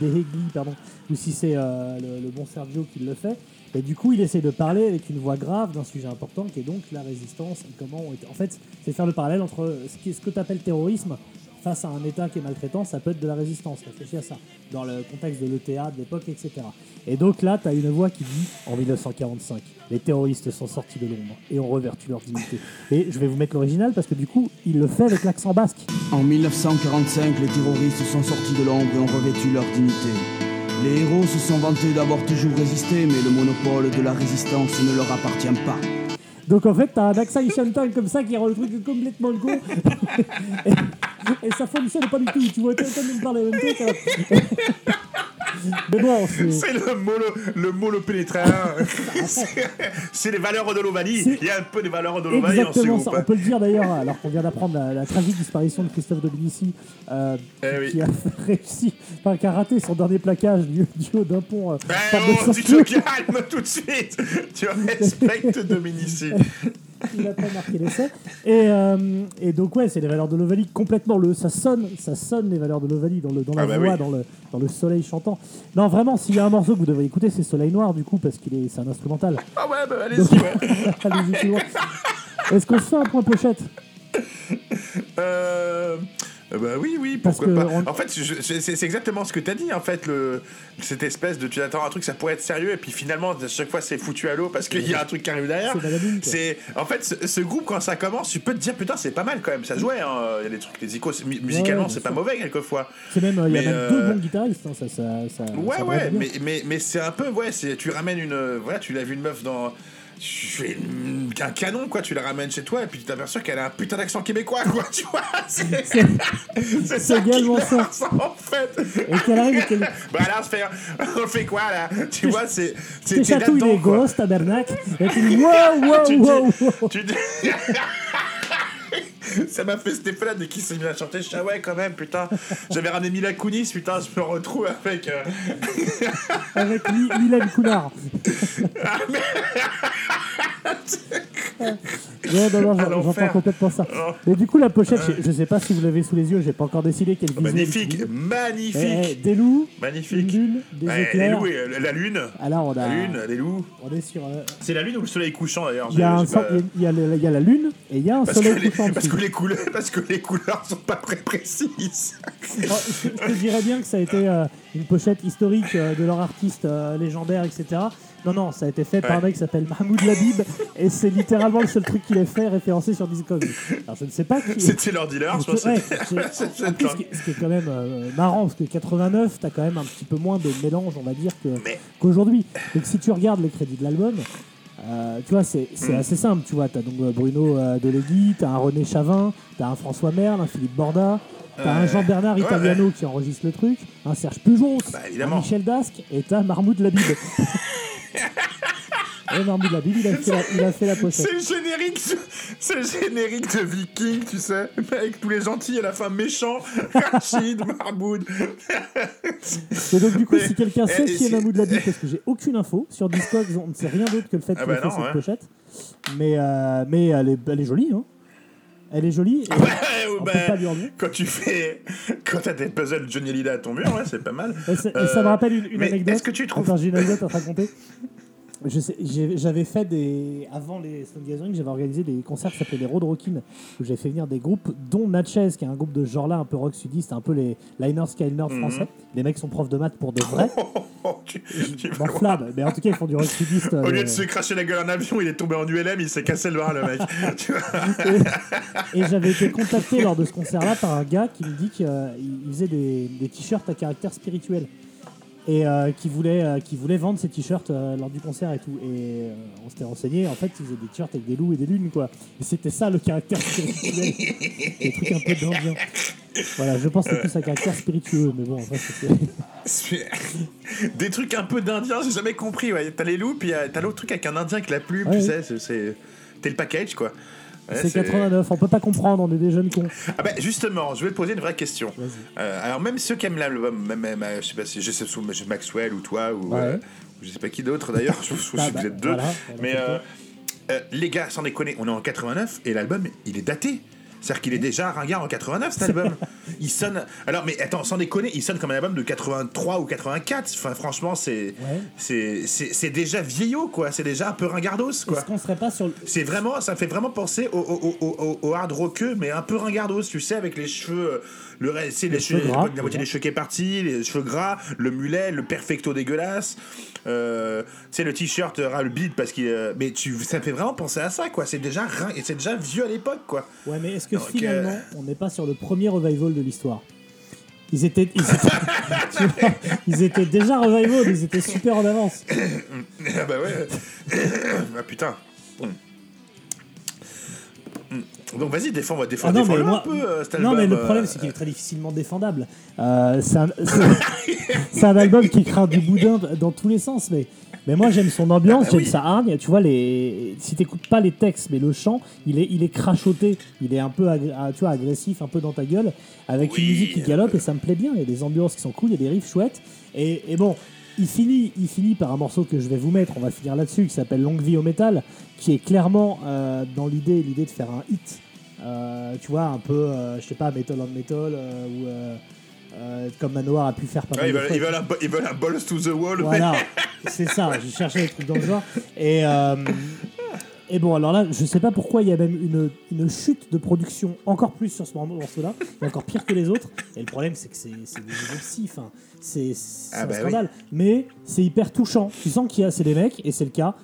Delegui, pardon, ou si c'est euh, le, le bon Sergio qui le fait. Et du coup il essaie de parler avec une voix grave d'un sujet important qui est donc la résistance et comment on était- En fait c'est faire le parallèle entre ce, qui- ce que tu appelles terrorisme face à un État qui est maltraitant, ça peut être de la résistance. Réfléchis à ça, dans le contexte de l'ETA, de l'époque, etc. Et donc là, tu as une voix qui dit, en 1945, les terroristes sont sortis de l'ombre et ont revertu leur dignité. Et je vais vous mettre l'original parce que du coup, il le fait avec l'accent basque. En 1945, les terroristes sont sortis de l'ombre et ont revêtu leur dignité. Les héros se sont vantés d'avoir toujours résisté, mais le monopole de la résistance ne leur appartient pas. Donc en fait, tu as un accent comme ça qui rend le truc complètement con. et, ça fonctionne pas du tout. Tu vois, quelqu'un nous parle même ça- Mais bon, c'est. Le molo, le molo pénétraire. C'est- c'est les valeurs de l'Ovalie. Il y a un peu des valeurs de l'Ovalie en ce groupe. ça. On peut le dire d'ailleurs, alors qu'on vient d'apprendre la, la tragique disparition de Christophe Dominici, euh, Eh oui. qui a réussi, enfin qui a raté son dernier plaquage du, haut d'un pont. euh, Eh oh, tu te calmes tout de suite. Tu respectes Dominici. il n'a pas marqué l'essai. Et, euh, et donc ouais, c'est les valeurs de l'Ovalie complètement. Le, ça sonne, ça sonne les valeurs de l'Ovalie dans, le, dans la Ah bah voix, oui. dans, le, dans le soleil chantant. Non, vraiment, s'il y a un morceau que vous devez écouter, c'est Soleil Noir du coup parce qu'il est, c'est un instrumental. Ah ouais, bah allez-y, ouais. allez-y plus loin. Est-ce qu'on se fait un point pochette? Euh, bah oui, oui, pourquoi pas. on- En fait, c'est exactement ce que t'as dit, en fait, le, cette espèce de tu attends un truc, ça pourrait être sérieux, et puis finalement, à chaque fois, c'est foutu à l'eau parce qu'il y a un truc qui arrive derrière. C'est En fait, ce, ce groupe, quand ça commence, tu peux te dire, putain, c'est pas mal quand même, ça jouait, hein. il y a des trucs, les icônes, mu- musicalement, c'est pas mauvais quelquefois. C'est même, euh, il y a même euh, deux bons guitaristes. hein, ça, ça, ça, Ouais, ouais, mais, mais, mais c'est un peu, ouais, tu ramènes une. euh, Voilà, tu l'as vu une meuf dans. Tu fais un canon, quoi, tu la ramènes chez toi, et puis tu t'aperçois qu'elle a un putain d'accent québécois, quoi, tu vois. C'est, c'est ça qui ça. sent, en fait. Et qu'elle arrive et qu'elle. Bah là, on fait, on fait quoi, là Tu vois, c'est. c'est quoi. gosses, tabernacle. Et tu dis wow, wow, wow, tu dis- Ça m'a fait cet effet-là dès qu'il s'est mis à chanter. Je ah ouais, quand même, putain. J'avais ramené Mila Kunis, putain, je me retrouve avec. euh, Avec Mi- Mylène Coulard. Ouais, non, non, À j'en- j'entends complètement ça. Oh. Mais du coup, la pochette, je, je sais pas si vous l'avez sous les yeux, j'ai pas encore décidé quel visuel Magnifique, magnifique. Eh, eh, des loups, une Magnifique. lune, des Ouais, les loups, et- la lune. Alors, on a. La lune, les loups. On est sur. euh, C'est la lune ou le soleil couchant d'ailleurs Il y, a un pas- il y a- il y a le- il y a la lune et il y a un Parce que, soleil les, couchant parce, dessus. que les couleurs, parce que les couleurs sont pas très précises. Oh, je, je te dirais bien que ça a été euh, une pochette historique euh, de leur artiste euh, légendaire, etc. Non, non, ça a été fait par un mec qui s'appelle Mahmoud Labib et c'est littéralement le seul truc qu'il ait fait référencé sur Discogs. Alors je ne sais pas qui. C'était leur dealer, je pense. Ouais, en plus, ce qui, ce qui est quand même euh, marrant, parce que 89, t'as quand même un petit peu moins de mélange, on va dire, Mais- qu'aujourd'hui. Donc si tu regardes les crédits de l'album, euh, tu vois, c'est c'est assez simple, tu vois. T'as donc euh, Bruno euh, Delegui, t'as un René Chavin, t'as un François Merle, un Philippe Borda, t'as un. Jean-Bernard Ouais, Italiano qui enregistre le truc, un Serge Pujons, Bah, un. Michel Dasque, et t'as Mahmoud Labib. et Mahmoud Labib, il a fait la, il a fait la pochette. C'est le générique, c'est le générique de Viking, tu sais, avec tous les gentils à la fin méchants, Rachid, Marboud. Et donc, du coup, Mais- si quelqu'un sait et- qui est et- Mahmoud Labib, parce que j'ai aucune info, sur Discord, on ne sait rien d'autre que le fait Ah qu'il ait bah fait non, cette ouais. pochette. Mais, euh, mais elle, est, elle est jolie, hein. Elle est jolie. Ouais, on bah, peut pas lui enlever. quand tu fais, quand t'as des puzzles Johnny Hallyday à ton mur, ouais, c'est pas mal. Et, ça- et ça me rappelle une, une mais anecdote. est-ce que tu trouves- Attends, j'ai une anecdote à te raconter. J'avais fait des. Avant les Stone Gathering, j'avais organisé des concerts qui s'appelaient les Road Rockin', où j'avais fait venir des groupes, dont Natchez, qui est un groupe de ce genre-là, un peu rock sudiste, un peu les Liners Skylers Mhm. français. Les mecs sont profs de maths pour de vrai. Oh, tu- tu voir. flamme, mais en tout cas, ils font du rock sudiste. Au lieu euh, de se cracher la gueule en avion, il est tombé en ULM, il s'est cassé le bras, le mec. Et j'avais été contacté lors de ce concert-là par un gars qui me dit qu'il euh, faisait des, des t-shirts à caractère spirituel. Et euh, qui, voulait, euh, qui voulait vendre ses t-shirts euh, lors du concert et tout. Et on s'était renseigné, en fait, il faisait des t-shirts avec des loups et des lunes, quoi. Et c'était ça le caractère spirituel. des trucs un peu d'indien. Voilà, je pense que c'est plus à caractère spiritueux, mais bon, après, c'était. C'est- Des trucs un peu d'indien, j'ai jamais compris. Ouais. T'as les loups, puis t'as l'autre truc avec un indien avec la plume, Ouais. tu sais. C'est t'es le package, quoi. Ouais, c'est 89, on peut pas comprendre, on est des jeunes cons. Ah bah justement, je vais te poser une vraie question. Euh, alors même ceux qui aiment l'album, même, même, euh, je sais pas si je sais Maxwell ou toi ou Ouais. euh, je sais pas qui d'autre d'ailleurs, je, je Ah que bah, vous êtes deux. voilà, mais euh, les gars, sans déconner, on est en 89 et l'album il est daté. C'est-à-dire qu'il est déjà ringard en 89 cet album. il sonne. Alors mais attends, sans déconner, il sonne comme un album de 83 ou 84. Enfin franchement, c'est Ouais. c'est déjà vieillot quoi. C'est déjà un peu ringardos quoi. Est-ce qu'on serait pas sur le. C'est vraiment, ça me fait vraiment penser au, au, au, au- au hard rockeux, mais un peu ringardos, tu sais, avec les cheveux, le reste, c'est les, cheveux cheveux, gras, la moitié des cheveux qui est partie, les cheveux gras, le mulet, le perfecto dégueulasse, euh, sais, le t-shirt ras le bide parce qu'il, euh, mais tu, ça me fait vraiment penser à ça, quoi. C'est déjà, et c'est déjà vieux à l'époque, quoi. Ouais, mais est-ce que Donc, finalement, euh, on n'est pas sur le premier revival de l'histoire? Ils étaient, ils, étaient, vois, ils étaient déjà revival, ils étaient super en avance. ah bah ouais. ah putain. Donc vas-y, défends, défends, Ah non, défends mais moi- un peu euh, cet non, album. mais le euh, problème, c'est qu'il est très difficilement défendable. Euh, c'est un, un album qui craint du boudin dans tous les sens, mais, mais moi j'aime son ambiance, Ah bah j'aime sa hargne. Tu vois, les, si t'écoutes pas les textes, mais le chant, il est, il est crachoté, il est un peu ah, tu vois, agressif, un peu dans ta gueule, avec une musique qui galope et ça me plaît bien. Il y a des ambiances qui sont cool, il y a des riffs chouettes. Et, et bon, il finit, il finit par un morceau que je vais vous mettre, on va finir là-dessus, qui s'appelle Longue vie au métal, qui est clairement euh, dans l'idée, l'idée de faire un hit. Euh, tu vois, un peu, euh, je sais pas, Metal on Metal, euh, ou euh, comme Manoir a pu faire pas Ouais, mal ils, veulent, ils, veulent un, balls to the wall. Voilà, c'est ça, j'ai cherché des trucs dans le genre. Et, euh, et bon, alors là, je sais pas pourquoi il y a même une, une chute de production encore plus sur ce morceau-là, encore pire que les autres. Et le problème, c'est que c'est des enfin, c'est c'est Ah un bah scandale. Mais c'est hyper touchant. Tu sens qu'il y a, c'est des mecs, et c'est le cas,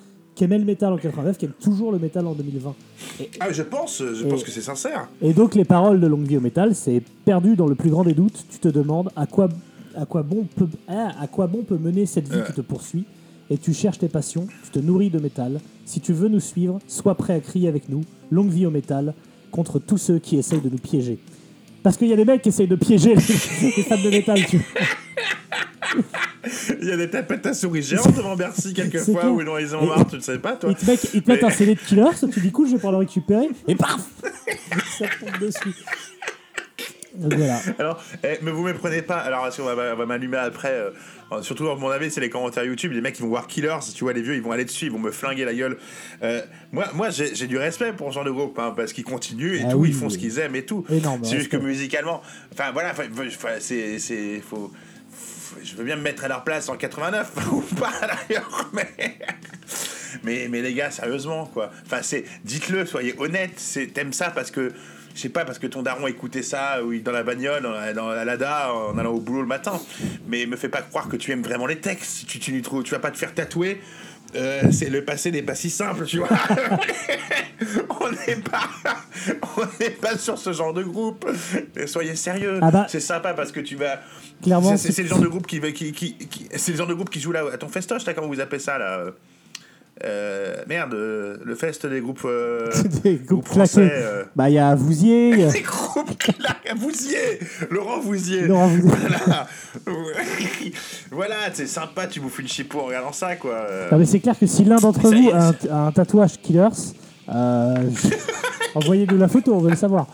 qui aimaient le métal en 89, qui aiment toujours le métal en 2020. Et, Ah, je pense, je Et- pense que c'est sincère. et donc les paroles de Longue Vie au métal, c'est perdu dans le plus grand des doutes. Tu te demandes à quoi, à quoi, bon, peut, à quoi bon peut mener cette vie qui te poursuit. Et tu cherches tes passions, tu te nourris de métal. Si tu veux nous suivre, sois prêt à crier avec nous. Longue vie au métal contre tous ceux qui essayent de nous piéger. Parce qu'il y a des mecs qui essayent de piéger les, les fans de métal. Tu vois. Il y a des tapettes à souris géantes devant Bercy quelquefois, clair. ou non, ils ont marre, tu ne sais pas, toi. Ils te mettent, ils te mettent Mais- un CD de Killers, tu dis cool, je vais pouvoir le récupérer. Et paf Ça tombe dessus. Donc voilà. Alors, eh, mais vous méprenez pas. Alors, va, on va m'allumer après. euh, surtout, à mon avis, c'est les commentaires YouTube. Les mecs, ils vont voir Killers. Tu vois, les vieux, ils vont aller dessus, ils vont me flinguer la gueule. Euh, moi, moi j'ai du respect pour ce genre de groupe, hein, parce qu'ils continuent et Ah tout, oui, ils font oui. ce qu'ils aiment et tout. C'est juste que musicalement. Enfin, voilà, c'est. c'est- faut, faut- je veux bien me mettre à leur place en 89 ou pas d'ailleurs, mais. Mais, les gars, sérieusement, quoi. Enfin, c'est, dites-le, soyez honnêtes. C'est, t'aimes ça parce que, je sais pas, parce que ton daron écoutait ça ou dans la bagnole, dans, la Lada, en allant au boulot le matin. Mais me fais pas croire que tu aimes vraiment les textes. Si tu, tu, tu vas pas te faire tatouer. Euh, c'est le passé n'est pas si simple, tu vois. on n'est pas, on pas sur ce genre de groupe. Soyez sérieux. Ah bah- c'est sympa parce que tu vas. Clairement, c'est, le genre de groupe qui, qui, qui, qui- c'est le genre de groupe qui joue là à ton festoche, là, comment vous appelez ça là euh, merde, euh, le fest des groupes, euh, Des groupes français. claqués. euh, Bah, il y a Vouzier, des groupes claqués. Vouzier, Laurent Vouzier. Laurent Vouzier. Voilà, voilà c'est sympa, tu bouffes une chipo en regardant ça, quoi. Non, mais c'est clair que si l'un d'entre vous est, a un, a un tatouage Killers, envoyez-nous la photo, on veut le savoir.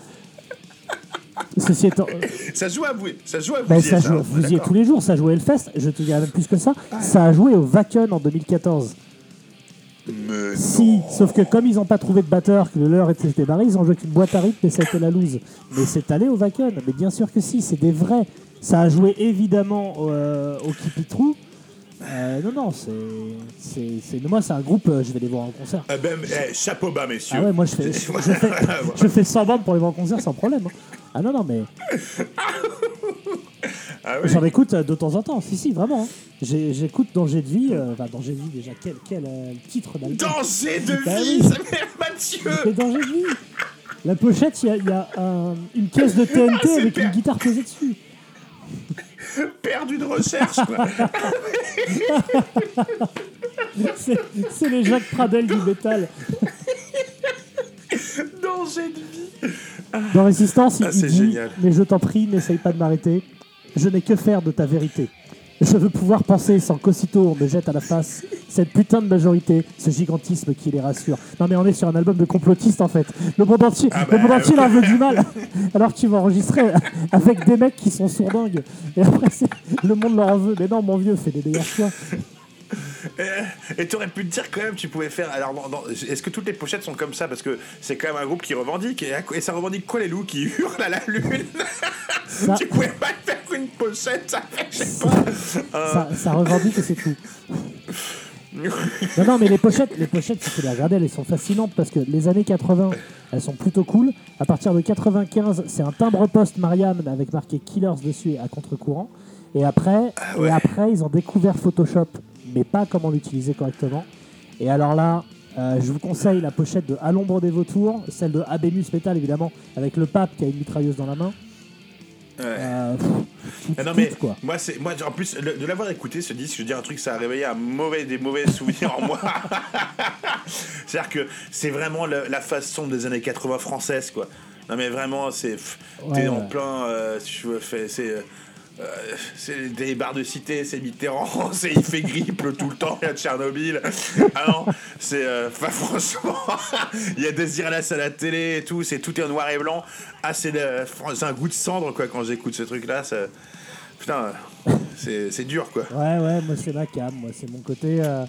Ceci étant, Ça joue à vous, ça joue à bah, Vouzier, ça ça, joue, est vous y tous les jours, ça jouait au Hellfest, je te dirais même plus que ça. Ça a joué au Wacken en 2014. Mais Si, sauf que comme ils n'ont pas trouvé de batteur, que le leur était débarré, ils ont joué qu'une boîte à rythme et ça a été la loose. Mais c'est allé au Wacken, mais bien sûr que si, c'est des vrais. Ça a joué évidemment euh, au Kipitrou. Euh, non, non, c'est, moi c'est un groupe, euh, je vais les voir en concert. Eh ben, eh, chapeau bas, messieurs. Ah ouais, moi je fais, je, je fais, je fais 100 bandes pour les voir en concert sans problème. hein. Ah non, non, mais Ah oui. j'en écoute euh, de temps en temps. Si, si, vraiment. hein. J'écoute Danger de vie. euh, Enfin, Danger de vie, déjà, quel, quel euh, titre d'album Danger de Bah vie, oui. Mathieu. Mais Danger de vie La pochette, il y a, il y a un- une caisse de TNT C'est avec une guitare posée dessus. Perdu de recherche, quoi. C'est les Jacques Pradel du métal. Danger de vie. Dans Résistance, Ah, il c'est dit génial. Mais je t'en prie, n'essaye pas de m'arrêter. Je n'ai que faire de ta vérité. Je veux pouvoir penser sans qu'aussitôt on me jette à la face cette putain de majorité, ce gigantisme qui les rassure. Non mais on est sur un album de complotistes en fait. Le monde entier, Ah le bah, monde entier ouais. leur veut du mal, alors qu'ils vont enregistrer avec des mecs qui sont sourdingues. Et après, le monde leur en veut. Mais non, mon vieux, fais des meilleurs choix. Et- t'aurais pu te dire quand même, tu pouvais faire. Alors, dans- dans- est-ce que toutes les pochettes sont comme ça? Parce que c'est quand même un groupe qui revendique. Et, ça revendique quoi les loups qui hurlent à la lune? Ça, Tu pouvais pas faire une pochette, ça fait, je sais pas. Euh, ça, ça revendique et c'est tout. Non, non, mais les pochettes, les pochettes, si tu les regardes, elles sont fascinantes parce que les années 80, elles sont plutôt cool. À partir de 95, c'est un timbre-poste Mariam avec marqué Killers dessus et à contre-courant. Et après, et après, ils ont découvert Photoshop, mais pas comment l'utiliser correctement. Et alors là, euh, je vous conseille la pochette de À l'ombre des vautours, celle de Abemus Metal évidemment, avec le pape qui a une mitrailleuse dans la main. ouais. Euh, pff, tout- Ah non tout, mais quoi. moi c'est moi en plus le- de l'avoir écouté ce disque je veux dire un truc ça a réveillé un mauvais des mauvais souvenirs en moi c'est à dire que c'est vraiment le- la façon des années 80 françaises quoi non mais vraiment c'est t'es Ouais, en plein euh, si tu veux c'est euh, c'est des bars de cité, c'est Mitterrand, c'est il fait grippe tout le temps, il y a Tchernobyl. Ah non, c'est. euh, franchement, il y a des Irlas à la télé et tout, c'est tout est en noir et blanc. Ah, c'est un goût de cendre, quoi, quand j'écoute ce truc-là. Putain, c'est dur, quoi. Ouais, ouais, moi c'est ma cam, moi c'est mon côté. euh,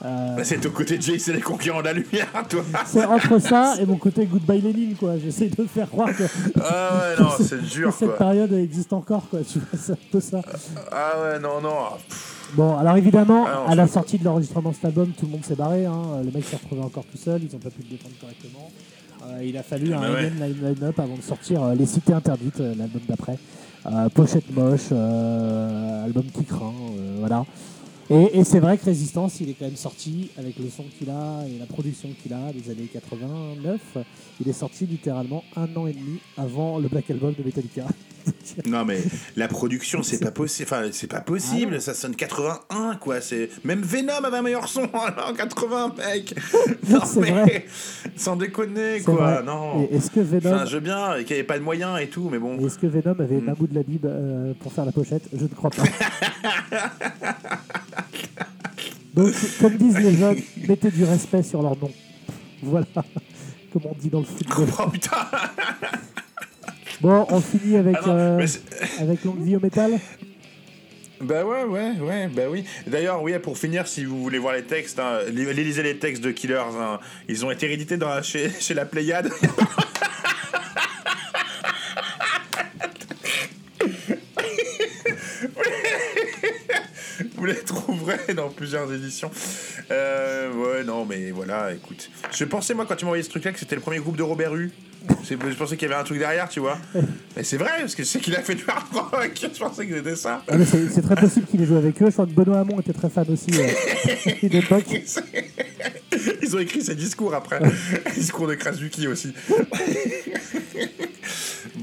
Bah, c'est au côté de Jay, c'est les conquérants de la lumière, toi. C'est entre ça et mon côté Goodbye Lénine, quoi. J'essaie de faire croire que, Ah ouais, non, c'est dur, cette quoi. période existe encore, quoi. Tu vois, c'est un peu ça. Ah ouais, non, non. Pff, Bon, alors évidemment, Ah non, à la sortie de l'enregistrement de cet album, tout le monde s'est barré. Hein. Le mec s'est retrouvé encore tout seul, ils n'ont pas pu le défendre correctement. Euh, il a fallu Ah un bah ouais. line-up avant de sortir euh, Les Cités Interdites, euh, l'album d'après. Euh, pochette moche, euh, album qui craint, euh, voilà. Et, c'est vrai que Résistance, il est quand même sorti avec le son qu'il a et la production qu'il a des années 89. Il est sorti littéralement un an et demi avant le Black Album de Metallica. Non mais la production c'est pas possible, enfin c'est pas possible, Ah ça sonne 81 quoi, c'est même Venom avait un meilleur son en 80 mec. Non mais vrai. sans déconner quoi, vrai. non. Est-ce que Venom Enfin, je veux bien et qu'il n'y avait pas de moyens et tout, mais bon. Est-ce que Venom avait Mm. Mahmoud Labib euh, pour faire la pochette? Je ne crois pas. Donc, comme disent les jeunes, mettez du respect sur leur nom. Voilà, comme on dit dans le football. Oh putain Bon, on finit avec, Ah non, euh, avec Longue Vie au métal. Bah ouais, ouais, ouais, bah oui. D'ailleurs, oui, pour finir, si vous voulez voir les textes, hein, li- lisez les textes de Killers. hein. Ils ont été réédités dans chez la Pléiade. Vous les trouverez dans plusieurs éditions. Euh, ouais, non, mais voilà, écoute. Je pensais, moi, quand tu m'as envoyé ce truc-là, que c'était le premier groupe de Robert Rue. C'est- Je pensais qu'il y avait un truc derrière, tu vois. Mais c'est vrai, parce que je sais qu'il a fait du hard rock. Je pensais que c'était ça. Ah, c'est très possible qu'il ait joué avec eux. Je crois que Benoît Hamon était très fan aussi euh. Ils ont écrit ses discours après. discours de Krasuki aussi.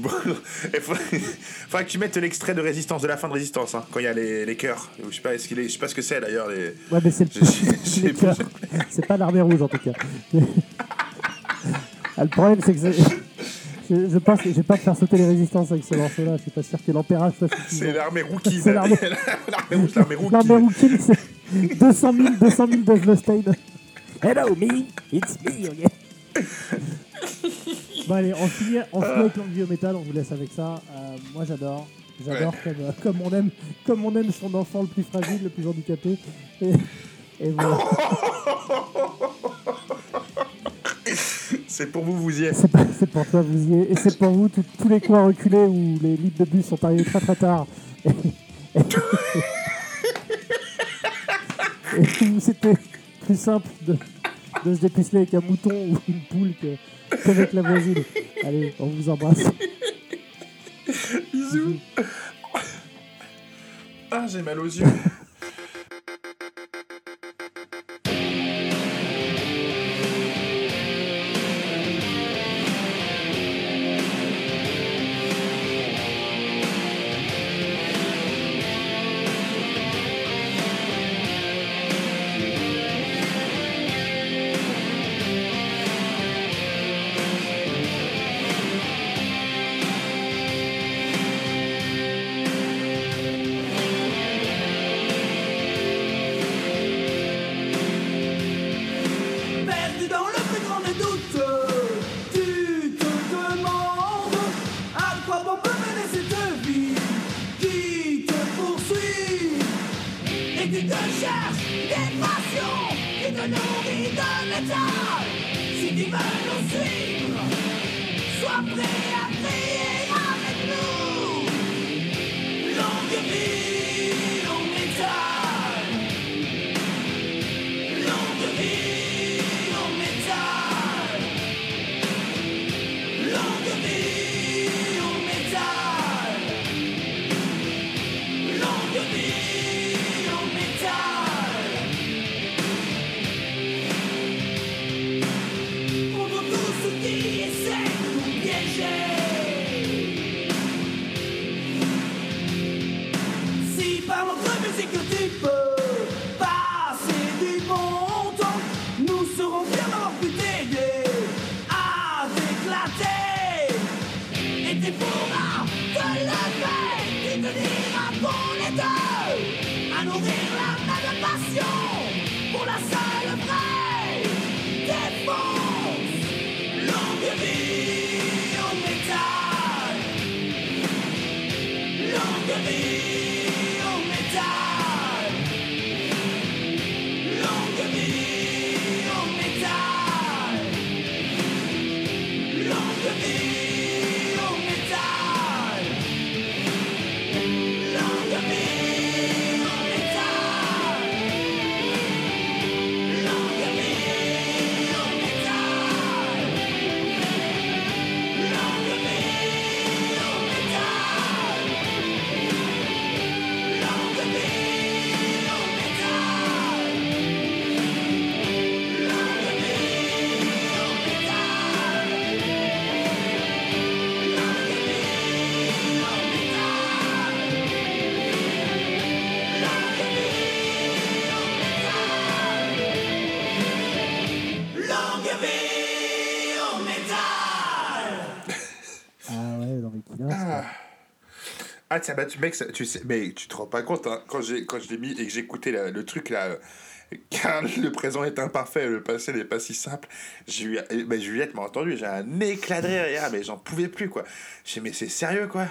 Bon, il faut... faudra que tu mettes l'extrait de Résistance, de la fin de Résistance, hein, quand il y a les, les cœurs. Je sais pas, ce qu'il est... je sais pas ce que c'est d'ailleurs. Les... Ouais, mais c'est le c'est pas l'armée rouge en tout cas. Ah, le problème, c'est que je, je pense que je vais pas faire sauter les résistances avec ce morceau-là. Je suis pas sûr que l'ampérage soit C'est l'armée Rookie. C'est l'armée- l'armée rouge, l'armée Rookie. L'armée rouquine, c'est 200 000, 200 000 Dave Mustaine. Hello me, it's me again. Bon allez, on finit, on finit avec l'anglio métal, on vous laisse avec ça. Euh, moi j'adore, j'adore comme, euh, comme on aime, comme on aime son enfant le plus fragile, le plus handicapé. Et, et voilà. C'est pour vous, vous y êtes. C'est pour toi, vous y êtes. Et c'est pour vous, tous- tous les coins reculés où les lits de bus sont arrivés très très tard. Et, et où c'était plus simple de, de se dépuceler avec un mouton ou une poule que- qu'avec la voisine. Allez, on vous embrasse. Bisous. Ah, j'ai mal aux yeux. Ah tiens, bah, tu, mec, ça- tu sais, mais tu te rends pas compte, hein, quand, j'ai, quand je l'ai mis et que la- le truc là, euh, car le présent est imparfait, le passé n'est pas si simple, j'ai eu, eh, Juliette m'a entendu, j'ai un éclat de rire, hier, mais j'en pouvais plus quoi. J'ai mais c'est sérieux quoi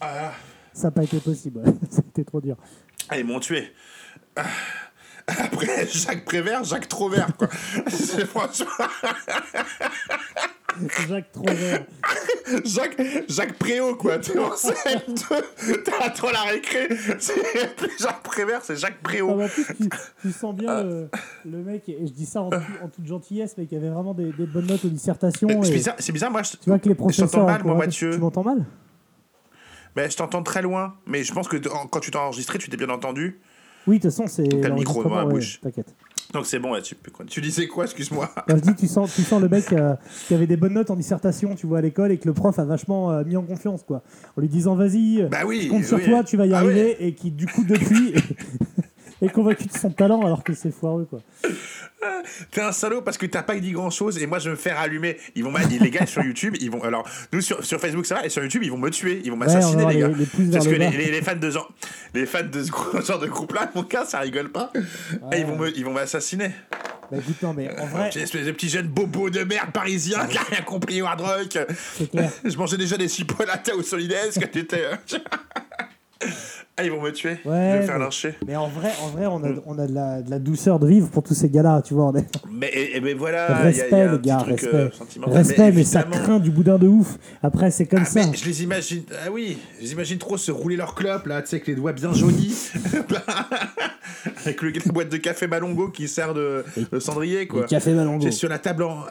ah, Ça n'a pas été possible, c'était trop dur. ah, ils m'ont tué. Ah, Après, Jacques Prévert, Jacques Trovert quoi. c'est franchement. Jacques Trovert. Jacques, Jacques Préau, quoi. T'es en CM2, t'attends la récré. C'est plus Jacques Prévert, c'est Jacques Ah, Préau. en plus, tu, tu sens bien le, le mec, et je dis ça en, tout- en toute gentillesse, mais qui avait vraiment des, des bonnes notes aux dissertations. C'est bizarre, c'est bizarre, moi je, Tu vois que les je professeurs. t'entends mal, moi, Mathieu. Tu m'entends mal? Ben, je t'entends très loin, mais je pense que quand tu t'es enregistré, tu t'es bien entendu. Oui, de toute façon, c'est. T'as le micro dans la ouais, bouche. T'inquiète. Donc c'est bon, ouais, tu peux. Tu disais quoi, excuse-moi je dis, tu sens, tu sens le mec euh, qui avait des bonnes notes en dissertation, tu vois, à l'école, et que le prof a vachement euh, mis en confiance, quoi. En lui disant, vas-y, euh, Bah oui. je compte sur oui. toi, tu vas y Ah arriver, et qui, du coup, depuis, est convaincu de son talent, alors que c'est foireux, quoi. T'es un salaud parce que t'as pas dit grand chose et moi je vais me faire allumer. Ils vont les gars sur YouTube, ils vont alors nous sur, sur Facebook ça va et sur YouTube ils vont me tuer, ils vont m'assassiner les gars. les- parce que le les, fans de genre les fans de ce genre de groupe là, mon gars, ça rigole pas. Et ils vont me ils vont m'assassiner. Bah écoute, non, mais en vrai, J'ai espèce de petit jeune bobo de merde parisien qui a rien compris au hard rock. c'est clair. Je mangeais déjà des chipolatas au Solides quand t'étais. Ah ils vont me tuer, Ouais, ils vont me faire mais- lyncher. Mais en vrai, en vrai on, a, on a de, la, de la douceur de vivre pour tous ces gars-là, tu vois. On est... Mais et, mais voilà, y a- y respect, a un les gars, truc, respect. euh, respect, mais, ça évidemment- craint du boudin de ouf. Après, c'est comme Ah, ça. mais je les imagine, ah oui, je les imagine trop se rouler leur clope là, tu sais, avec les doigts bien jaunis, avec le, la boîte de café Malongo qui sert de, de cendrier quoi. Le café Malongo. C'est sur la table en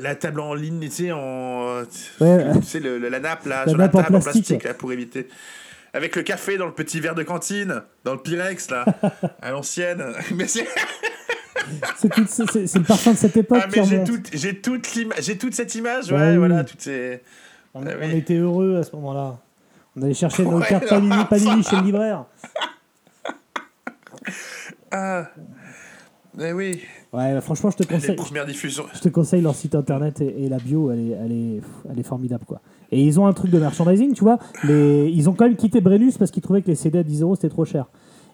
la table en ligne, tu sais, en Ouais. tu sais le- le- la nappe là, La sur nappe la en table en plastique, plastique, là, pour éviter. Avec le café dans le petit verre de cantine, dans le Pyrex là, à l'ancienne. Mais c'est C'est tout- c'est- c'est- c'est le parfum de cette époque ah, mais j'ai toute j'ai toute l'ima- j'ai toute cette image, Bah ouais, oui. voilà, toutes ces On, Ah on oui. était heureux à ce moment-là. On allait chercher nos Ouais, cartes Panini, Panini chez le libraire. ah mais oui, Ouais, bah, franchement, je te les conseille. premières diffusions. Je te conseille leur site internet et, et la bio, elle est, elle, est, elle est formidable quoi. Et ils ont un truc de merchandising, tu vois. Les, ils ont quand même quitté Brennus parce qu'ils trouvaient que les CD à 10 euros c'était trop cher.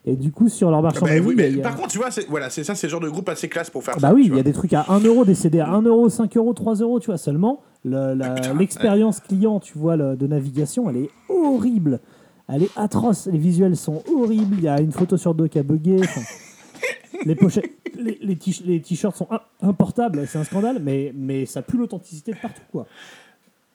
Et du coup, sur leur Ah bah oui, mais a- par contre, tu vois, c'est voilà, ça, c'est le genre de groupe assez classe pour faire ça. bah oui, il y a des trucs à 1 euro, des CD à 1 euro, 5 euros, 3 euros, tu vois. Seulement, le- putain, l'expérience client, tu vois, le- de navigation, elle est horrible. Elle est atroce. Les visuels sont horribles. Il y a une photo sur deux qui a bugué. Enfin, les pochettes, les, t-shirts sont im- importables. C'est un scandale, mais, mais ça pue l'authenticité de partout, quoi.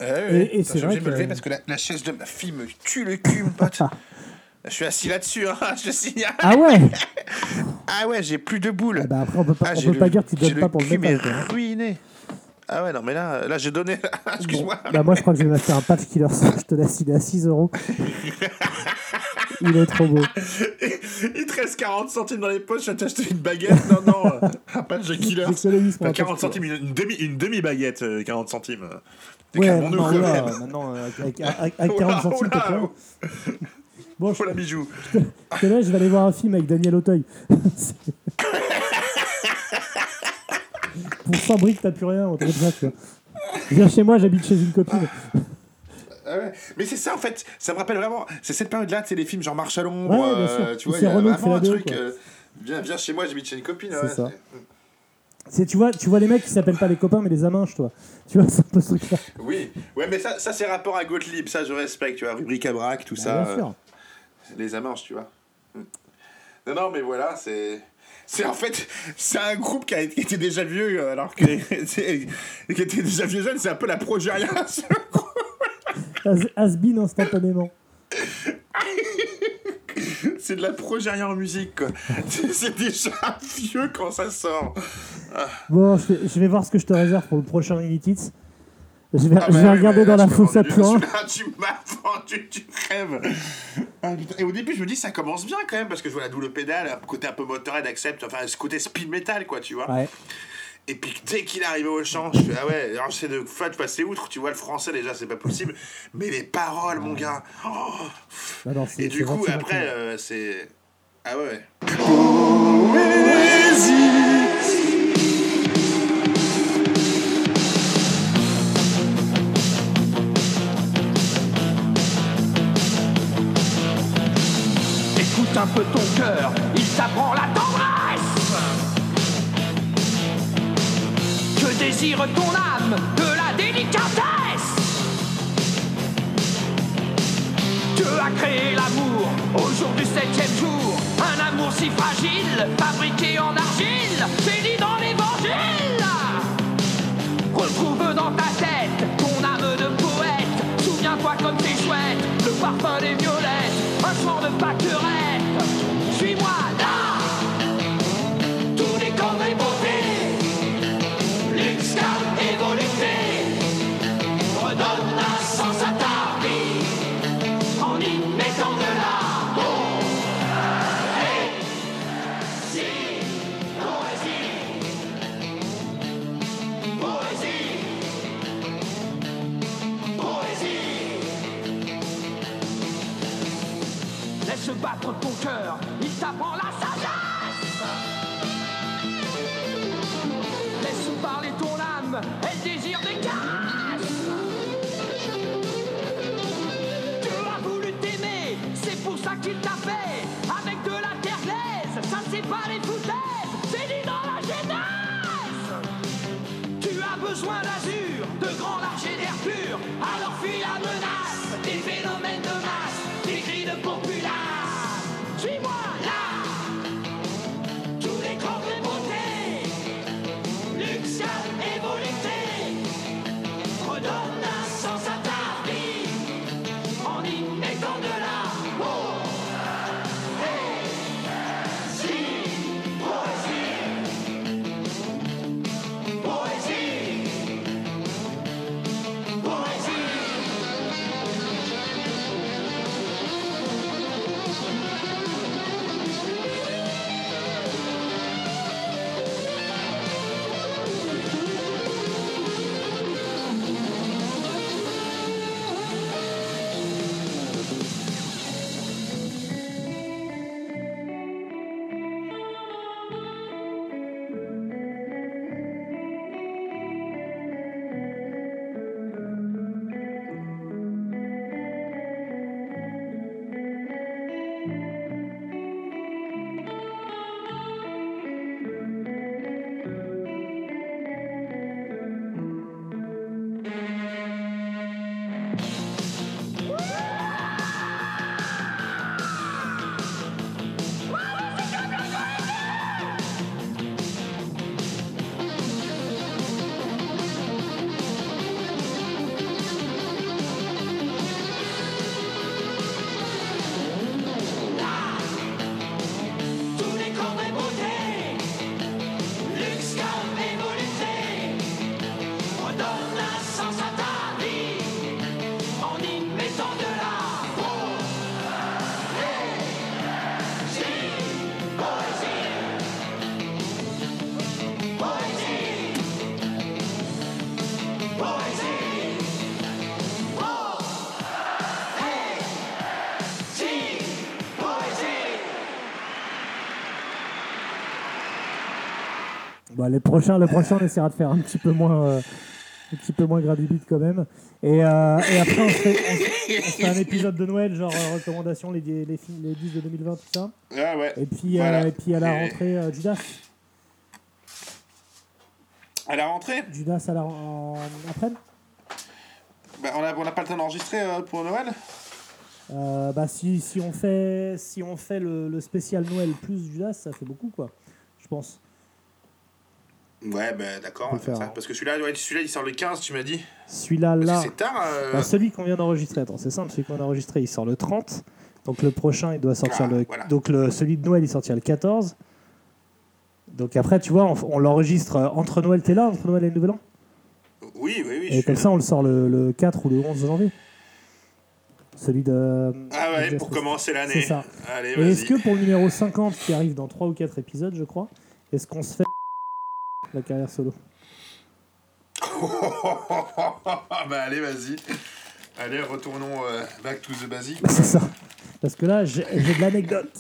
Ouais, Et- c'est vrai de me que- lever parce que la, la chaise de ma fille me tue le cul, mon pote. je suis assis là-dessus, hein, je te signale. Ah ouais Ah ouais, j'ai plus de boules. Ah bah Après, on peut pas, Ah, on j'ai peut le- pas dire que tu donnes pas pour le métal. quoi. ruiné. Ah ouais, non, mais là, là j'ai donné. Excuse-moi. Bah moi, je crois que je vais m'acheter un patch killer. Je te est à 6 euros. Il est trop beau. Il te reste 40 centimes dans les poches, je vais t'acheter une baguette. Non, non, un patch de killer. Un 40 patch centimes, une, une demi, une demi-baguette, euh, 40 centimes. Ouais, calmons-nous, même. maintenant, euh, avec, avec- avec Oula, 40 centimes, t'es. Bon, je, la bijou. là, je vais aller voir un film avec Daniel Auteuil. Pour 100 briques, t'as plus rien, tu vois. Viens chez moi, j'habite chez une copine. Ah ouais. Mais c'est ça en fait, ça me rappelle vraiment, c'est cette période-là, c'est les films genre Marche à l'ombre, Ouais, euh, tu vois, il y a vraiment un truc, euh, viens, viens chez moi, j'habite chez une copine. C'est ouais, ça. C'est- tu, vois, tu vois les mecs qui s'appellent pas les copains, mais les aminches, toi. Tu vois, c'est un peu ce truc-là. Oui, ouais, mais ça, ça c'est rapport à Gottlieb, ça je respecte, tu vois, rubrique à braque, tout ça, Bah, bien sûr. euh, les tu vois. Non, non, mais voilà, c'est. C'est en fait, c'est un groupe qui, a, qui était déjà vieux, euh, alors que. qui était déjà vieux jeune, c'est un peu la progéria. ce groupe. Has- Has-been instantanément. c'est de la progéria en musique, quoi. C'est déjà vieux quand ça sort. Bon, je vais, je vais voir ce que je te réserve pour le prochain Unity. Je vais, Ah je bah vais oui, regarder dans là, la vendu- purin. celui-là, Tu m'as vendu du rêve. Ah. Et au début, je me dis, ça commence bien quand même, parce que je vois la double pédale, un côté un peu motorhead, accepte, enfin, ce côté speed metal, quoi, tu vois. Ouais. Et puis dès qu'il est arrivé au chant, je fais, ah ouais, alors j'essaie de de passer outre, tu vois, le français déjà, c'est pas possible. Mais les paroles, mon gars. oh. Non, non, c'est- Et c'est du coup, après, euh, c'est. Ah ouais. Écoute ton cœur, il t'apprend la tendresse. Que désire ton âme de la délicatesse. Dieu a créé l'amour au jour du septième jour? Un amour si fragile, fabriqué en argile, béni dans l'évangile. Bon, les prochains, le prochain, on essaiera de faire un petit peu moins, euh, un petit peu moins quand même. Et, euh, et après, on se, fait, on se- on se fait un épisode de Noël, genre euh, recommandations, les, les, les films, les 10 de 2020, tout ça. Ah ouais. Et puis, euh, et puis à la Et- rentrée, euh, Judas. À la rentrée, Judas à la en après? Bah, on n'a on a pas le temps d'enregistrer euh, pour Noël? Euh, bah, si, si on fait, si on fait le, le spécial Noël plus Judas, ça fait beaucoup, quoi. Je pense. Ouais, bah d'accord, On peut va faire ça. hein. Parce que celui-là, ouais, celui-là, il sort le 15, tu m'as dit. Celui-là, là. c'est tard. euh, Bah, celui qu'on vient d'enregistrer, attends, c'est simple, celui qu'on a enregistré, il sort le 30. Donc le prochain, il doit sortir Ah, le. voilà. Donc le, celui de Noël, il sortira le 14. Donc après, tu vois, on, on l'enregistre euh, entre Noël, t'es là, entre Noël et le Nouvel An? Oui, oui, oui. Et comme ça, on le sort le, le 4 ou le 11 janvier. Celui de. Ah ouais, de pour commencer l'année. C'est ça. Allez, Et est-ce que pour le numéro 50 qui arrive dans 3 ou 4 épisodes, je crois, est-ce qu'on se fait la carrière solo bah allez, vas-y. Allez, retournons euh, back to the basic. Bah, C'est ça. Parce que là, j'ai j'ai de l'anecdote.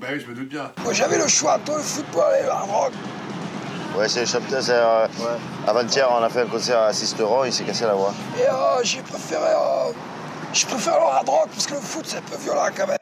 Bah oui, je me doute bien. Moi j'avais le choix entre le football et le hard rock. Ouais, c'est le chanteur. c'est, euh, Avant-hier, on a fait un concert à Sisteron, il s'est cassé la voix. Et euh, j'ai préféré. euh, je préfère le hard rock parce que le foot c'est un peu violent quand même.